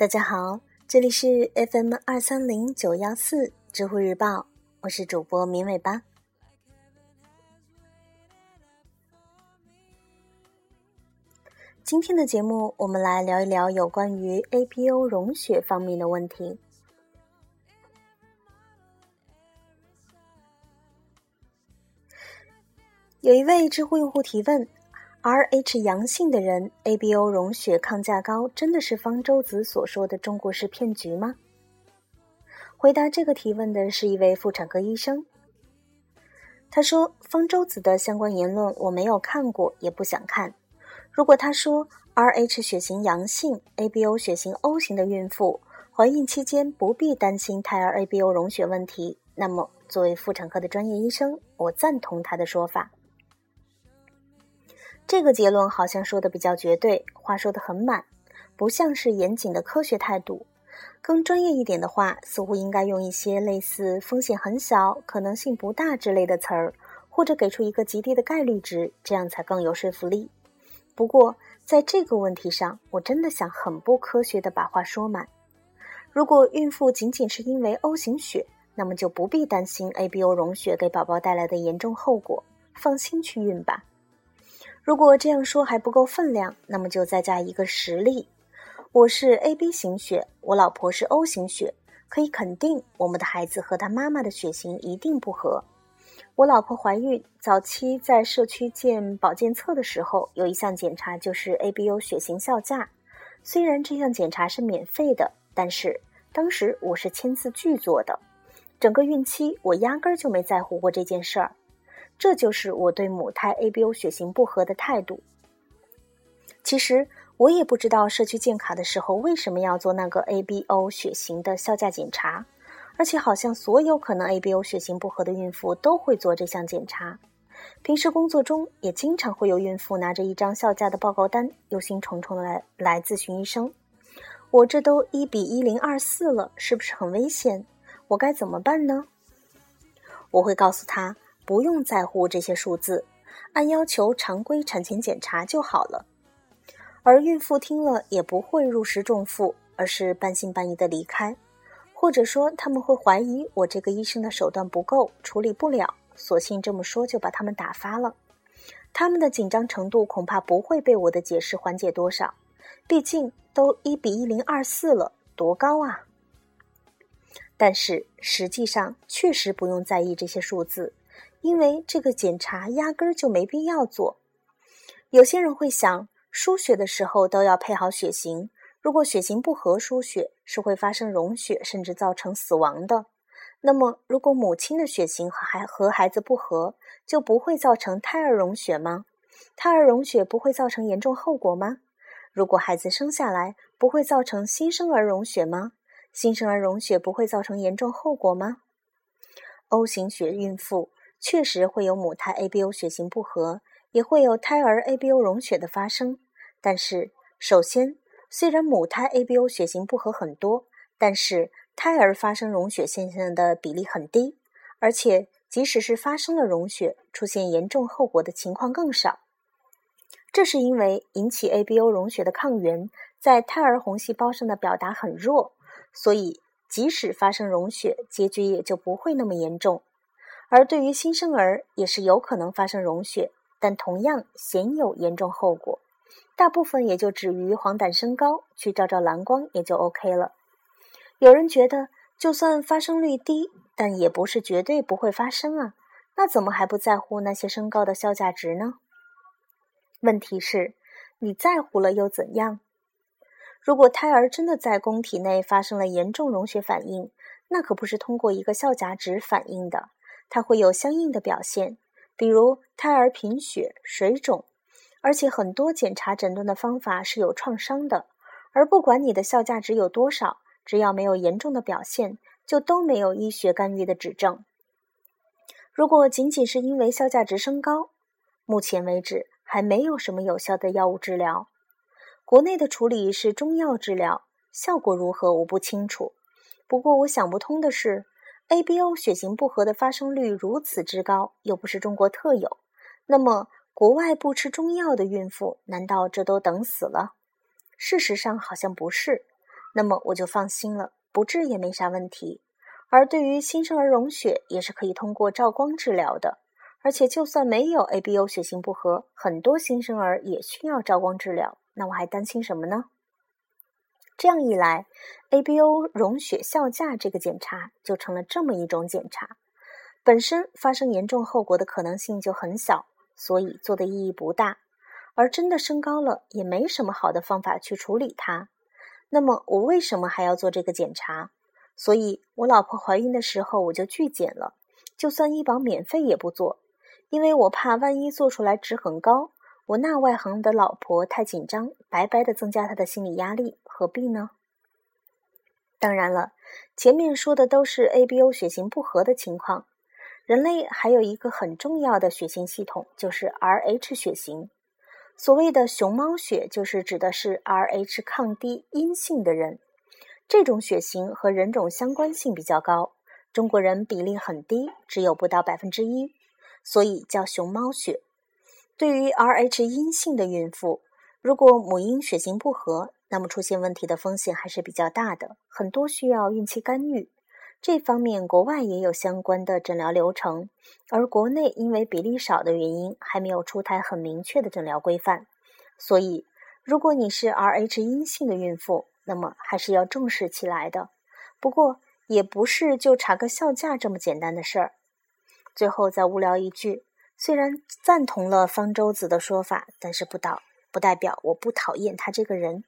大家好，这里是 FM 二三零九幺四知乎日报，我是主播明尾巴。今天的节目，我们来聊一聊有关于 APO 溶血方面的问题。有一位知乎用户提问。Rh 阳性的人，ABO 溶血抗价高，真的是方舟子所说的中国式骗局吗？回答这个提问的是一位妇产科医生。他说：“方舟子的相关言论我没有看过，也不想看。如果他说 Rh 血型阳性、ABO 血型 O 型的孕妇怀孕期间不必担心胎儿 ABO 溶血问题，那么作为妇产科的专业医生，我赞同他的说法。”这个结论好像说的比较绝对，话说的很满，不像是严谨的科学态度。更专业一点的话，似乎应该用一些类似“风险很小”“可能性不大”之类的词儿，或者给出一个极低的概率值，这样才更有说服力。不过，在这个问题上，我真的想很不科学的把话说满。如果孕妇仅仅是因为 O 型血，那么就不必担心 ABO 溶血给宝宝带来的严重后果，放心去孕吧。如果这样说还不够分量，那么就再加一个实例：我是 AB 型血，我老婆是 O 型血，可以肯定我们的孩子和他妈妈的血型一定不合。我老婆怀孕早期在社区建保健册的时候，有一项检查就是 ABO 血型效价。虽然这项检查是免费的，但是当时我是签字拒做的。整个孕期我压根儿就没在乎过这件事儿。这就是我对母胎 ABO 血型不合的态度。其实我也不知道社区建卡的时候为什么要做那个 ABO 血型的效价检查，而且好像所有可能 ABO 血型不合的孕妇都会做这项检查。平时工作中也经常会有孕妇拿着一张效价的报告单，忧心忡忡的来来咨询医生：“我这都一比一零二四了，是不是很危险？我该怎么办呢？”我会告诉他。不用在乎这些数字，按要求常规产前检查就好了。而孕妇听了也不会入石重负，而是半信半疑的离开，或者说他们会怀疑我这个医生的手段不够，处理不了，索性这么说就把他们打发了。他们的紧张程度恐怕不会被我的解释缓解多少，毕竟都一比一零二四了，多高啊！但是实际上确实不用在意这些数字。因为这个检查压根儿就没必要做。有些人会想，输血的时候都要配好血型，如果血型不合，输血是会发生溶血，甚至造成死亡的。那么，如果母亲的血型和孩和孩子不合，就不会造成胎儿溶血吗？胎儿溶血不会造成严重后果吗？如果孩子生下来，不会造成新生儿溶血吗？新生儿溶血不会造成严重后果吗？O 型血孕妇。确实会有母胎 ABO 血型不合，也会有胎儿 ABO 溶血的发生。但是，首先，虽然母胎 ABO 血型不合很多，但是胎儿发生溶血现象的比例很低，而且即使是发生了溶血，出现严重后果的情况更少。这是因为引起 ABO 溶血的抗原在胎儿红细胞上的表达很弱，所以即使发生溶血，结局也就不会那么严重。而对于新生儿也是有可能发生溶血，但同样鲜有严重后果，大部分也就止于黄疸升高，去照照蓝光也就 OK 了。有人觉得，就算发生率低，但也不是绝对不会发生啊，那怎么还不在乎那些升高的效价值呢？问题是，你在乎了又怎样？如果胎儿真的在宫体内发生了严重溶血反应，那可不是通过一个效价值反映的。它会有相应的表现，比如胎儿贫血、水肿，而且很多检查诊断的方法是有创伤的。而不管你的效价值有多少，只要没有严重的表现，就都没有医学干预的指证。如果仅仅是因为效价值升高，目前为止还没有什么有效的药物治疗。国内的处理是中药治疗，效果如何我不清楚。不过我想不通的是。ABO 血型不合的发生率如此之高，又不是中国特有，那么国外不吃中药的孕妇，难道这都等死了？事实上好像不是，那么我就放心了，不治也没啥问题。而对于新生儿溶血，也是可以通过照光治疗的。而且就算没有 ABO 血型不合，很多新生儿也需要照光治疗。那我还担心什么呢？这样一来，ABO 溶血效价这个检查就成了这么一种检查，本身发生严重后果的可能性就很小，所以做的意义不大。而真的升高了，也没什么好的方法去处理它。那么我为什么还要做这个检查？所以我老婆怀孕的时候我就拒检了，就算医保免费也不做，因为我怕万一做出来值很高，我那外行的老婆太紧张，白白的增加她的心理压力，何必呢？当然了，前面说的都是 ABO 血型不合的情况，人类还有一个很重要的血型系统，就是 Rh 血型。所谓的熊猫血，就是指的是 Rh 抗低阴性的人。这种血型和人种相关性比较高，中国人比例很低，只有不到百分之一，所以叫熊猫血。对于 Rh 阴性的孕妇，如果母婴血型不合，那么出现问题的风险还是比较大的，很多需要孕期干预。这方面国外也有相关的诊疗流程，而国内因为比例少的原因，还没有出台很明确的诊疗规范。所以，如果你是 Rh 阴性的孕妇，那么还是要重视起来的。不过，也不是就查个效价这么简单的事儿。最后再无聊一句：虽然赞同了方舟子的说法，但是不倒不代表我不讨厌他这个人。